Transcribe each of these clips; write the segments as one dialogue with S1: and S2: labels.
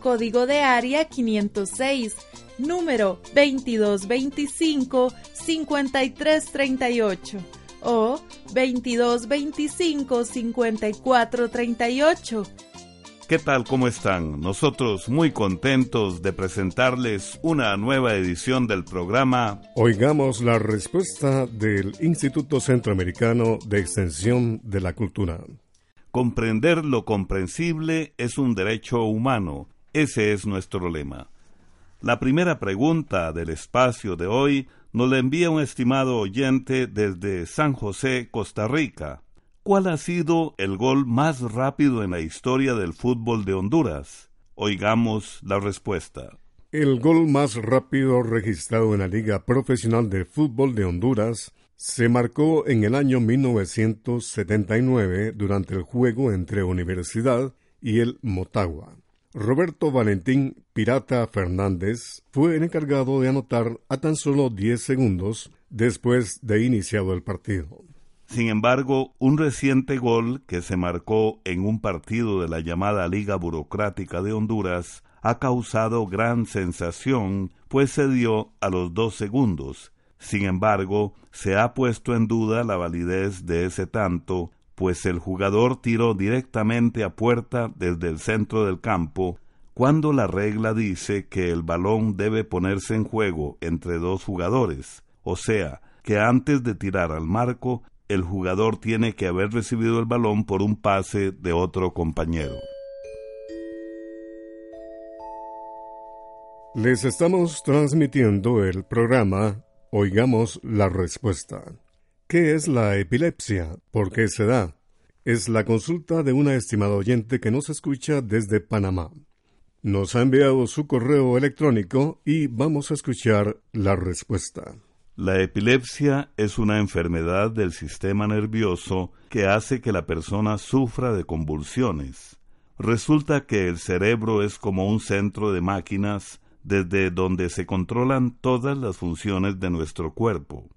S1: código de área 506, número 2225-5338 o 2225-5438
S2: ¿Qué tal? ¿Cómo están? Nosotros muy contentos de presentarles una nueva edición del programa
S3: Oigamos la respuesta del Instituto Centroamericano de Extensión de la Cultura.
S2: Comprender lo comprensible es un derecho humano. Ese es nuestro lema. La primera pregunta del espacio de hoy nos la envía un estimado oyente desde San José, Costa Rica. ¿Cuál ha sido el gol más rápido en la historia del fútbol de Honduras? Oigamos la respuesta.
S3: El gol más rápido registrado en la Liga Profesional de Fútbol de Honduras se marcó en el año 1979 durante el juego entre Universidad y el Motagua. Roberto Valentín Pirata Fernández fue el encargado de anotar a tan solo 10 segundos después de iniciado el partido.
S2: Sin embargo, un reciente gol que se marcó en un partido de la llamada Liga Burocrática de Honduras ha causado gran sensación, pues se dio a los dos segundos. Sin embargo, se ha puesto en duda la validez de ese tanto, pues el jugador tiró directamente a puerta desde el centro del campo, cuando la regla dice que el balón debe ponerse en juego entre dos jugadores, o sea, que antes de tirar al marco, el jugador tiene que haber recibido el balón por un pase de otro compañero.
S3: Les estamos transmitiendo el programa Oigamos la respuesta. ¿Qué es la epilepsia? ¿Por qué se da? Es la consulta de una estimada oyente que nos escucha desde Panamá. Nos ha enviado su correo electrónico y vamos a escuchar la respuesta.
S2: La epilepsia es una enfermedad del sistema nervioso que hace que la persona sufra de convulsiones. Resulta que el cerebro es como un centro de máquinas desde donde se controlan todas las funciones de nuestro cuerpo.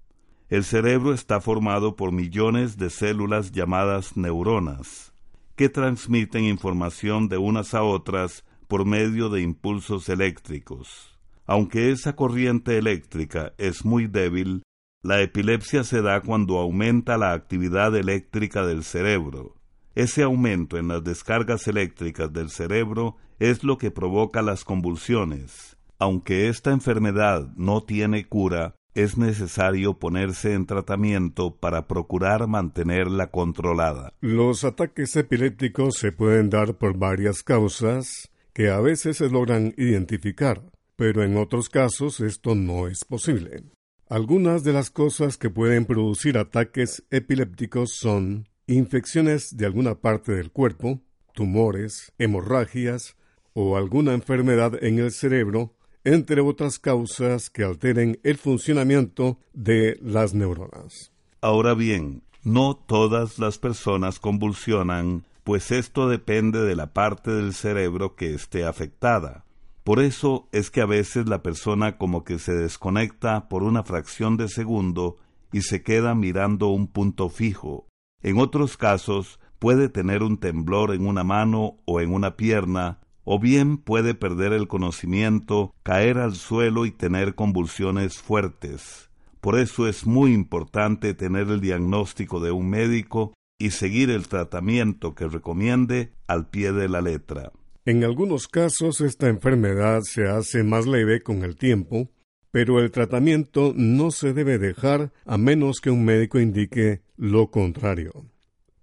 S2: El cerebro está formado por millones de células llamadas neuronas, que transmiten información de unas a otras por medio de impulsos eléctricos. Aunque esa corriente eléctrica es muy débil, la epilepsia se da cuando aumenta la actividad eléctrica del cerebro. Ese aumento en las descargas eléctricas del cerebro es lo que provoca las convulsiones. Aunque esta enfermedad no tiene cura, es necesario ponerse en tratamiento para procurar mantenerla controlada.
S3: Los ataques epilépticos se pueden dar por varias causas que a veces se logran identificar, pero en otros casos esto no es posible. Algunas de las cosas que pueden producir ataques epilépticos son infecciones de alguna parte del cuerpo, tumores, hemorragias o alguna enfermedad en el cerebro, entre otras causas que alteren el funcionamiento de las neuronas.
S2: Ahora bien, no todas las personas convulsionan, pues esto depende de la parte del cerebro que esté afectada. Por eso es que a veces la persona como que se desconecta por una fracción de segundo y se queda mirando un punto fijo. En otros casos puede tener un temblor en una mano o en una pierna, o bien puede perder el conocimiento, caer al suelo y tener convulsiones fuertes. Por eso es muy importante tener el diagnóstico de un médico y seguir el tratamiento que recomiende al pie de la letra.
S3: En algunos casos esta enfermedad se hace más leve con el tiempo, pero el tratamiento no se debe dejar a menos que un médico indique lo contrario.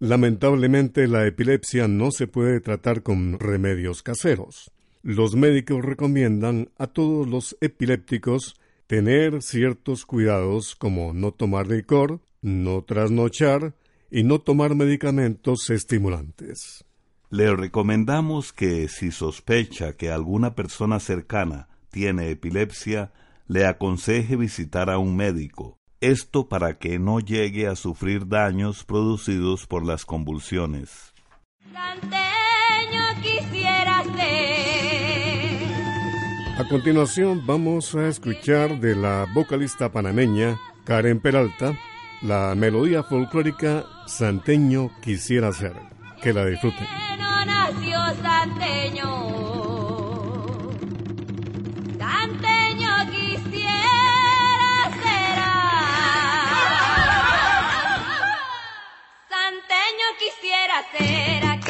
S3: Lamentablemente la epilepsia no se puede tratar con remedios caseros. Los médicos recomiendan a todos los epilépticos tener ciertos cuidados como no tomar licor, no trasnochar y no tomar medicamentos estimulantes.
S2: Le recomendamos que si sospecha que alguna persona cercana tiene epilepsia, le aconseje visitar a un médico. Esto para que no llegue a sufrir daños producidos por las convulsiones.
S3: quisiera a continuación vamos a escuchar de la vocalista panameña Karen Peralta la melodía folclórica Santeño quisiera ser. Que la disfruten.
S4: Quisiera ser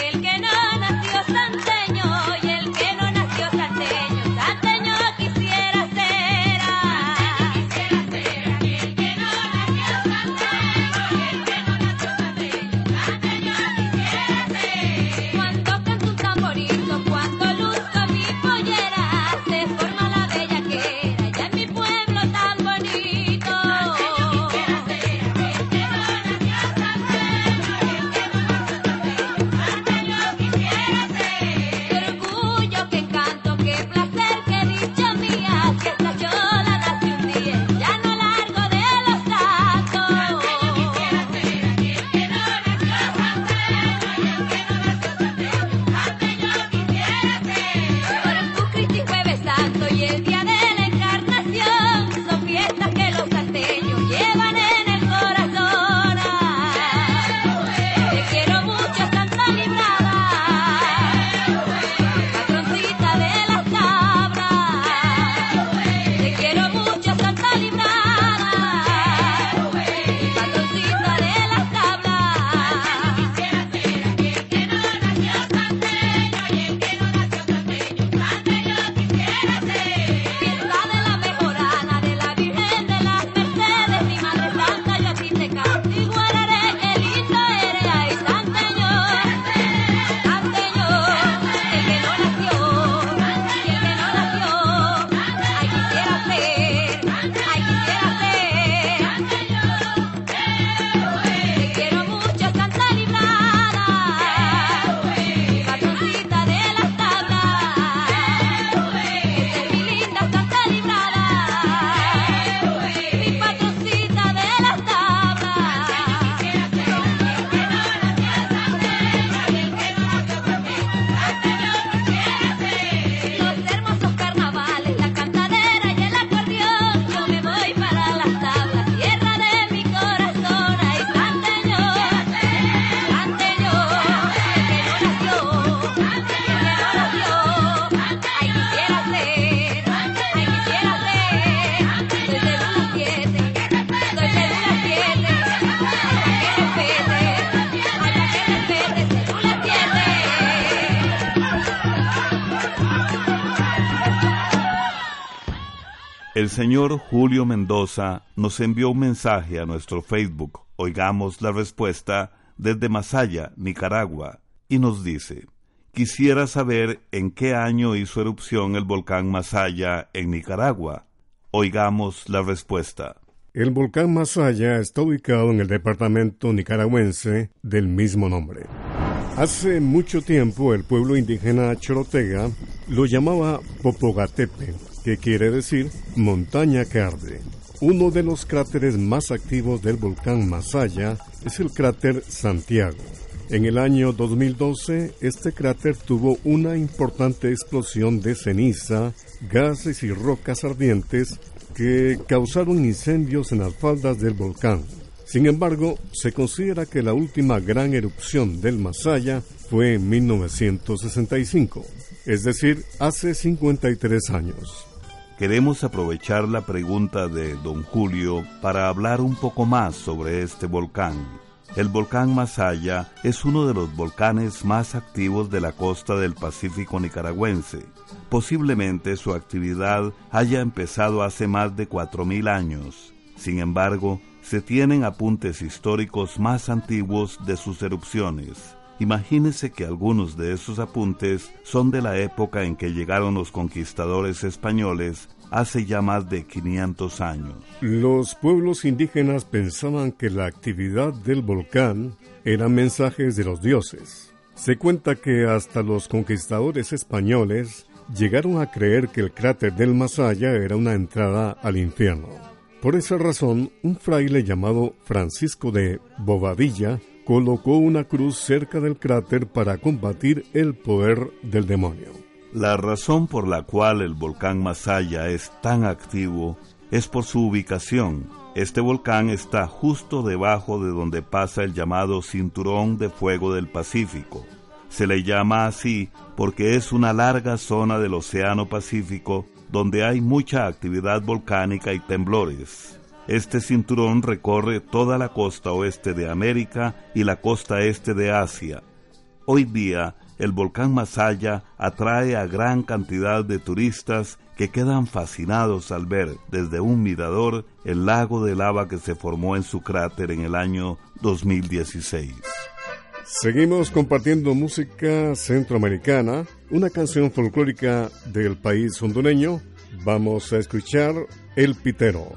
S2: El señor Julio Mendoza nos envió un mensaje a nuestro Facebook. Oigamos la respuesta desde Masaya, Nicaragua, y nos dice, quisiera saber en qué año hizo erupción el volcán Masaya en Nicaragua. Oigamos la respuesta.
S3: El volcán Masaya está ubicado en el departamento nicaragüense del mismo nombre. Hace mucho tiempo el pueblo indígena Chorotega lo llamaba Popogatepe, que quiere decir montaña que arde. Uno de los cráteres más activos del volcán Masaya es el cráter Santiago. En el año 2012, este cráter tuvo una importante explosión de ceniza, gases y rocas ardientes que causaron incendios en las faldas del volcán. Sin embargo, se considera que la última gran erupción del Masaya fue en 1965, es decir, hace 53 años.
S2: Queremos aprovechar la pregunta de don Julio para hablar un poco más sobre este volcán. El volcán Masaya es uno de los volcanes más activos de la costa del Pacífico nicaragüense. Posiblemente su actividad haya empezado hace más de 4.000 años. Sin embargo, se tienen apuntes históricos más antiguos de sus erupciones. Imagínese que algunos de esos apuntes son de la época en que llegaron los conquistadores españoles hace ya más de 500 años.
S3: Los pueblos indígenas pensaban que la actividad del volcán eran mensajes de los dioses. Se cuenta que hasta los conquistadores españoles llegaron a creer que el cráter del Masaya era una entrada al infierno. Por esa razón, un fraile llamado Francisco de Bobadilla colocó una cruz cerca del cráter para combatir el poder del demonio.
S2: La razón por la cual el volcán Masaya es tan activo es por su ubicación. Este volcán está justo debajo de donde pasa el llamado Cinturón de Fuego del Pacífico. Se le llama así porque es una larga zona del Océano Pacífico donde hay mucha actividad volcánica y temblores. Este cinturón recorre toda la costa oeste de América y la costa este de Asia. Hoy día, el volcán Masaya atrae a gran cantidad de turistas que quedan fascinados al ver desde un mirador el lago de lava que se formó en su cráter en el año 2016.
S3: Seguimos compartiendo música centroamericana, una canción folclórica del país hondureño. Vamos a escuchar El Pitero.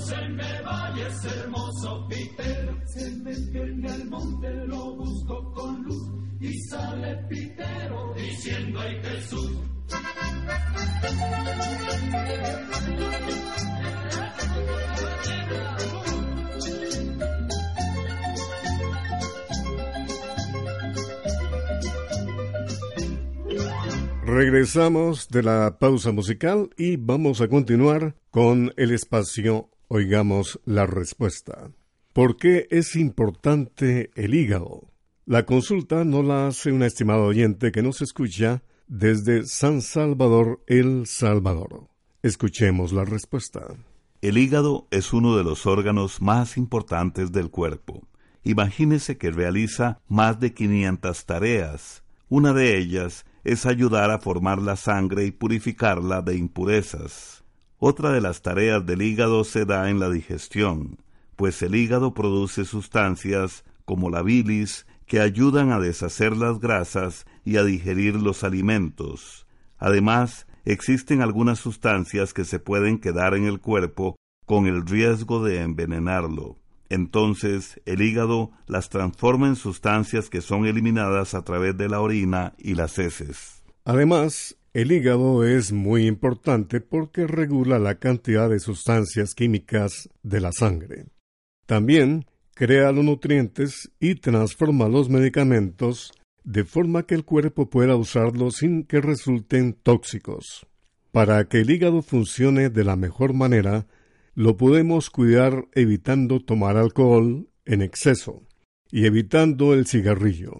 S2: se me vaya ese hermoso Peter. Se me viene al monte, lo busco con luz y sale Pitero diciendo ay Jesús.
S3: Regresamos de la pausa musical y vamos a continuar con el espacio Oigamos la respuesta. ¿Por qué es importante el hígado? La consulta no la hace un estimado oyente que nos escucha desde San Salvador, El Salvador. Escuchemos la respuesta.
S2: El hígado es uno de los órganos más importantes del cuerpo. Imagínese que realiza más de 500 tareas. Una de ellas es ayudar a formar la sangre y purificarla de impurezas. Otra de las tareas del hígado se da en la digestión, pues el hígado produce sustancias como la bilis que ayudan a deshacer las grasas y a digerir los alimentos. Además, existen algunas sustancias que se pueden quedar en el cuerpo con el riesgo de envenenarlo. Entonces el hígado las transforma en sustancias que son eliminadas a través de la orina y las heces.
S3: Además, el hígado es muy importante porque regula la cantidad de sustancias químicas de la sangre. También crea los nutrientes y transforma los medicamentos de forma que el cuerpo pueda usarlos sin que resulten tóxicos. Para que el hígado funcione de la mejor manera, lo podemos cuidar evitando tomar alcohol en exceso y evitando el cigarrillo.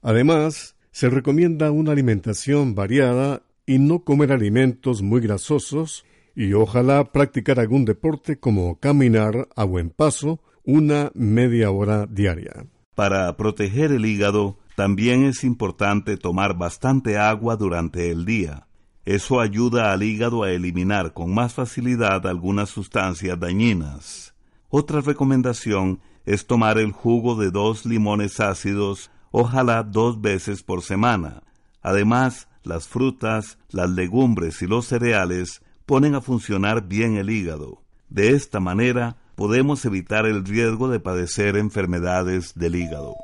S3: Además, se recomienda una alimentación variada y no comer alimentos muy grasosos y ojalá practicar algún deporte como caminar a buen paso una media hora diaria.
S2: Para proteger el hígado, también es importante tomar bastante agua durante el día. Eso ayuda al hígado a eliminar con más facilidad algunas sustancias dañinas. Otra recomendación es tomar el jugo de dos limones ácidos, ojalá dos veces por semana. Además, las frutas, las legumbres y los cereales ponen a funcionar bien el hígado. De esta manera, podemos evitar el riesgo de padecer enfermedades del hígado.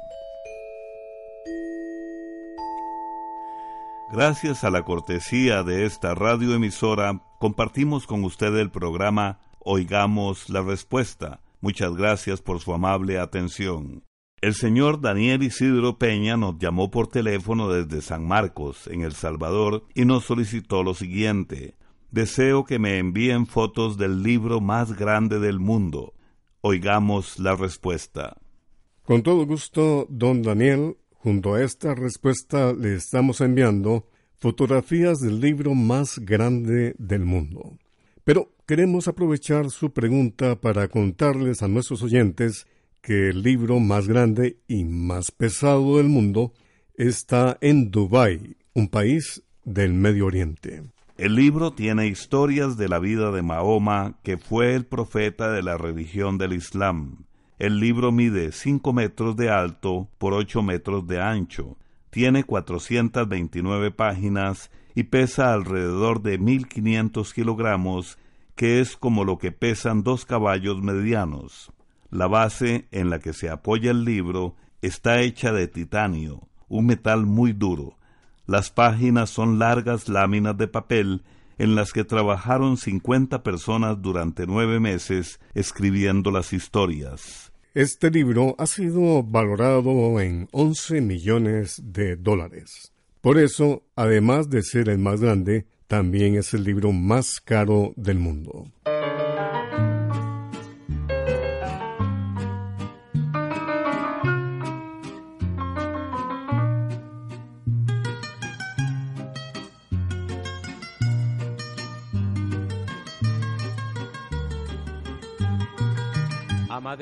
S2: Gracias a la cortesía de esta radioemisora, compartimos con usted el programa Oigamos la Respuesta. Muchas gracias por su amable atención. El señor Daniel Isidro Peña nos llamó por teléfono desde San Marcos, en El Salvador, y nos solicitó lo siguiente. Deseo que me envíen fotos del libro más grande del mundo. Oigamos la respuesta.
S3: Con todo gusto, don Daniel, Junto a esta respuesta le estamos enviando fotografías del libro más grande del mundo. Pero queremos aprovechar su pregunta para contarles a nuestros oyentes que el libro más grande y más pesado del mundo está en Dubái, un país del Medio Oriente.
S2: El libro tiene historias de la vida de Mahoma, que fue el profeta de la religión del Islam. El libro mide 5 metros de alto por 8 metros de ancho, tiene 429 páginas y pesa alrededor de 1500 kilogramos, que es como lo que pesan dos caballos medianos. La base en la que se apoya el libro está hecha de titanio, un metal muy duro. Las páginas son largas láminas de papel en las que trabajaron 50 personas durante nueve meses escribiendo las historias.
S3: Este libro ha sido valorado en 11 millones de dólares. Por eso, además de ser el más grande, también es el libro más caro del mundo.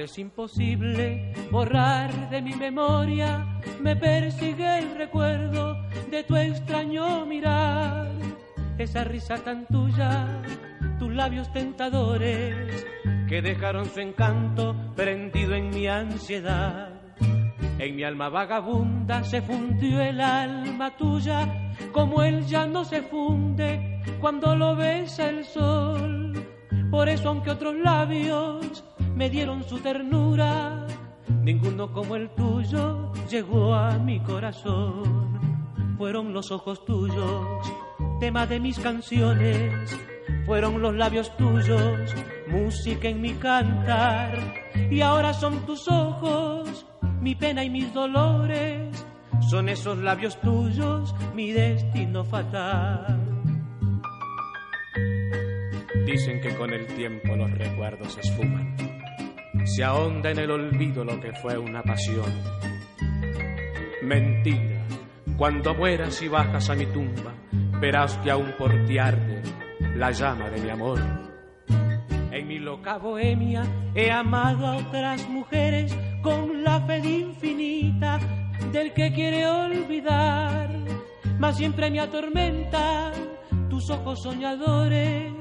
S5: Es imposible borrar de mi memoria, me persigue el recuerdo de tu extraño mirar, esa risa tan tuya, tus labios tentadores que dejaron su encanto prendido en mi ansiedad. En mi alma vagabunda se fundió el alma tuya, como él ya no se funde cuando lo besa el sol. Por eso aunque otros labios me dieron su ternura, ninguno como el tuyo llegó a mi corazón. Fueron los ojos tuyos, tema de mis canciones, fueron los labios tuyos, música en mi cantar, y ahora son tus ojos, mi pena y mis dolores, son esos labios tuyos mi destino fatal. Dicen que con el tiempo los recuerdos se esfuman, se ahonda en el olvido lo que fue una pasión. Mentira, cuando mueras y bajas a mi tumba, verás que aún por ti arde la llama de mi amor. En mi loca bohemia he amado a otras mujeres con la fe infinita del que quiere olvidar, mas siempre me atormentan tus ojos soñadores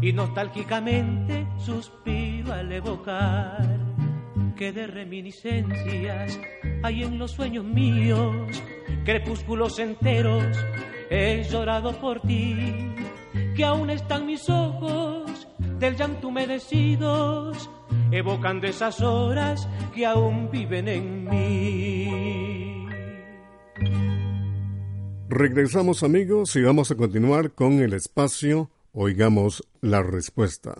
S5: y nostálgicamente suspiro al evocar que de reminiscencias hay en los sueños míos, crepúsculos enteros, he llorado por ti, que aún están mis ojos del llanto humedecidos, evocando esas horas que aún viven en mí.
S3: Regresamos amigos y vamos a continuar con el espacio Oigamos la respuesta.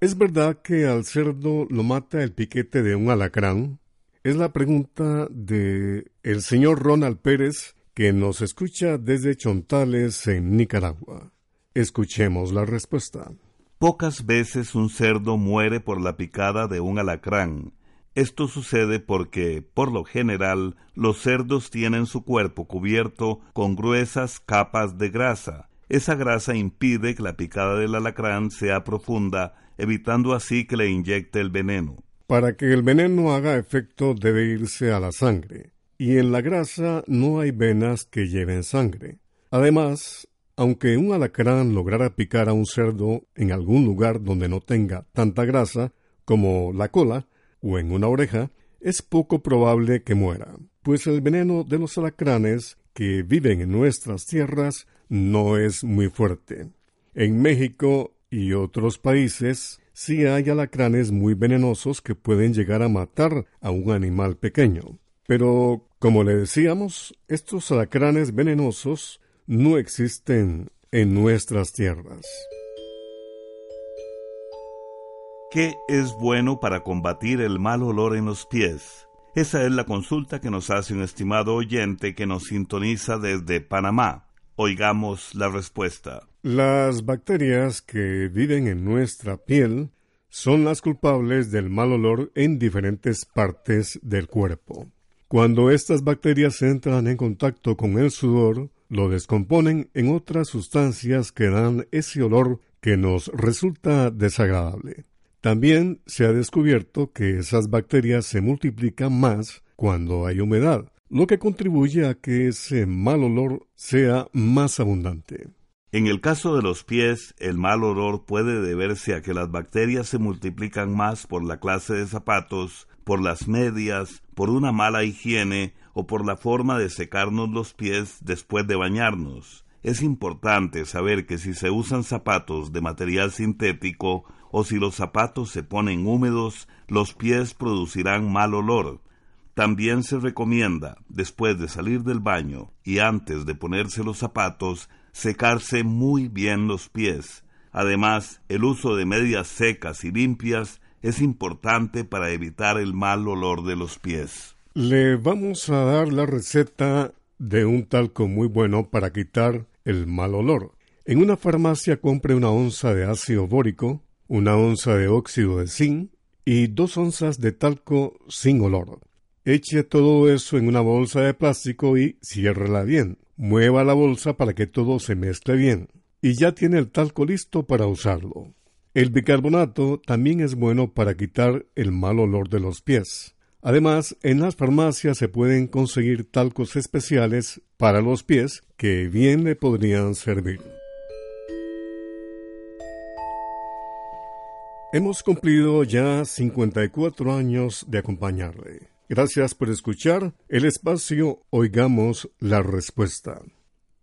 S3: ¿Es verdad que al cerdo lo mata el piquete de un alacrán? Es la pregunta de el señor Ronald Pérez que nos escucha desde Chontales en Nicaragua. Escuchemos la respuesta.
S2: Pocas veces un cerdo muere por la picada de un alacrán. Esto sucede porque, por lo general, los cerdos tienen su cuerpo cubierto con gruesas capas de grasa. Esa grasa impide que la picada del alacrán sea profunda evitando así que le inyecte el veneno.
S3: Para que el veneno haga efecto debe irse a la sangre, y en la grasa no hay venas que lleven sangre. Además, aunque un alacrán lograra picar a un cerdo en algún lugar donde no tenga tanta grasa, como la cola o en una oreja, es poco probable que muera, pues el veneno de los alacranes que viven en nuestras tierras no es muy fuerte. En México y otros países sí hay alacranes muy venenosos que pueden llegar a matar a un animal pequeño. Pero, como le decíamos, estos alacranes venenosos no existen en nuestras tierras.
S2: ¿Qué es bueno para combatir el mal olor en los pies? Esa es la consulta que nos hace un estimado oyente que nos sintoniza desde Panamá. Oigamos la respuesta.
S3: Las bacterias que viven en nuestra piel son las culpables del mal olor en diferentes partes del cuerpo. Cuando estas bacterias entran en contacto con el sudor, lo descomponen en otras sustancias que dan ese olor que nos resulta desagradable. También se ha descubierto que esas bacterias se multiplican más cuando hay humedad, lo que contribuye a que ese mal olor sea más abundante.
S2: En el caso de los pies, el mal olor puede deberse a que las bacterias se multiplican más por la clase de zapatos, por las medias, por una mala higiene o por la forma de secarnos los pies después de bañarnos. Es importante saber que si se usan zapatos de material sintético o si los zapatos se ponen húmedos, los pies producirán mal olor. También se recomienda, después de salir del baño y antes de ponerse los zapatos, secarse muy bien los pies. Además, el uso de medias secas y limpias es importante para evitar el mal olor de los pies.
S3: Le vamos a dar la receta de un talco muy bueno para quitar el mal olor. En una farmacia compre una onza de ácido bórico, una onza de óxido de zinc y dos onzas de talco sin olor. Eche todo eso en una bolsa de plástico y ciérrela bien. Mueva la bolsa para que todo se mezcle bien. Y ya tiene el talco listo para usarlo. El bicarbonato también es bueno para quitar el mal olor de los pies. Además, en las farmacias se pueden conseguir talcos especiales para los pies que bien le podrían servir. Hemos cumplido ya 54 años de acompañarle. Gracias por escuchar el espacio Oigamos la Respuesta.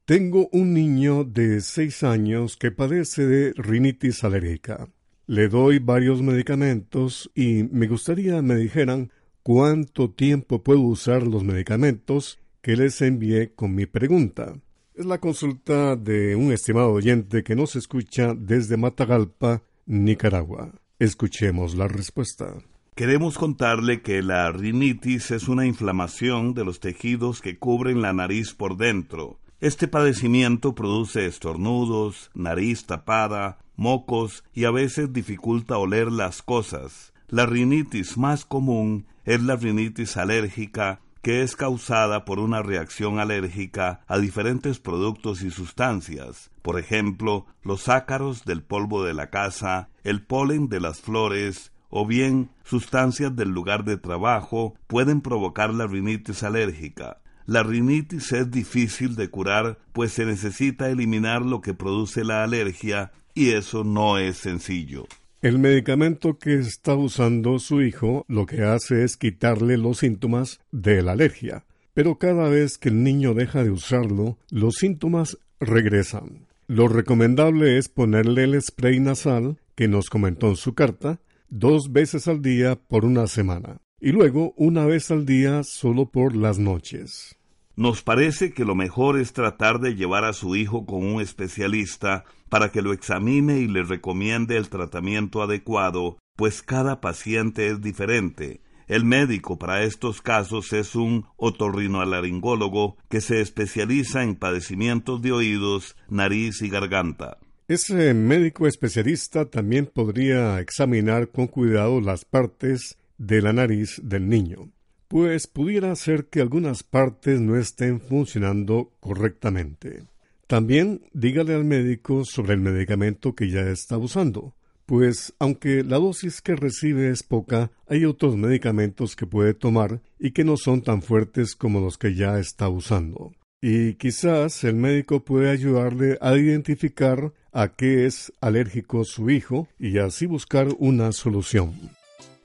S3: Tengo un niño de seis años que padece de rinitis alérgica. Le doy varios medicamentos y me gustaría me dijeran cuánto tiempo puedo usar los medicamentos que les envié con mi pregunta. Es la consulta de un estimado oyente que nos escucha desde Matagalpa, Nicaragua. Escuchemos la respuesta.
S2: Queremos contarle que la rinitis es una inflamación de los tejidos que cubren la nariz por dentro. Este padecimiento produce estornudos, nariz tapada, mocos y a veces dificulta oler las cosas. La rinitis más común es la rinitis alérgica que es causada por una reacción alérgica a diferentes productos y sustancias, por ejemplo, los ácaros del polvo de la casa, el polen de las flores, o bien sustancias del lugar de trabajo pueden provocar la rinitis alérgica. La rinitis es difícil de curar, pues se necesita eliminar lo que produce la alergia y eso no es sencillo.
S3: El medicamento que está usando su hijo lo que hace es quitarle los síntomas de la alergia, pero cada vez que el niño deja de usarlo, los síntomas regresan. Lo recomendable es ponerle el spray nasal que nos comentó en su carta dos veces al día por una semana y luego una vez al día solo por las noches.
S2: Nos parece que lo mejor es tratar de llevar a su hijo con un especialista para que lo examine y le recomiende el tratamiento adecuado, pues cada paciente es diferente. El médico para estos casos es un otorrinolaringólogo que se especializa en padecimientos de oídos, nariz y garganta.
S3: Ese médico especialista también podría examinar con cuidado las partes de la nariz del niño pues pudiera ser que algunas partes no estén funcionando correctamente. También dígale al médico sobre el medicamento que ya está usando, pues aunque la dosis que recibe es poca, hay otros medicamentos que puede tomar y que no son tan fuertes como los que ya está usando. Y quizás el médico puede ayudarle a identificar a qué es alérgico su hijo y así buscar una solución.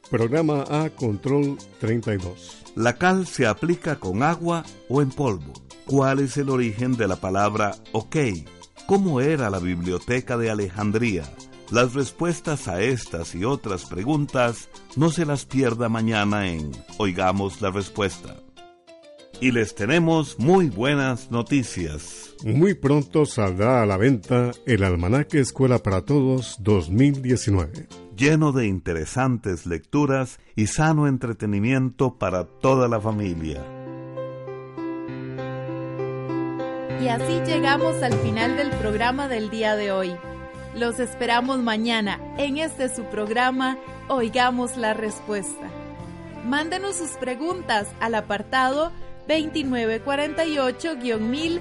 S3: Programa A Control 32.
S2: La cal se aplica con agua o en polvo. ¿Cuál es el origen de la palabra ok? ¿Cómo era la biblioteca de Alejandría? Las respuestas a estas y otras preguntas no se las pierda mañana en Oigamos la Respuesta. Y les tenemos muy buenas noticias.
S3: Muy pronto saldrá a la venta el Almanaque Escuela para Todos 2019
S2: lleno de interesantes lecturas y sano entretenimiento para toda la familia.
S1: Y así llegamos al final del programa del día de hoy. Los esperamos mañana en este su programa Oigamos la Respuesta. Mándenos sus preguntas al apartado 2948-1000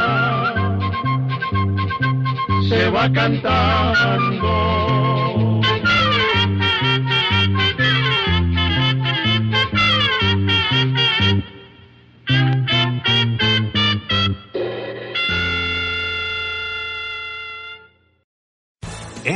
S6: va cantando.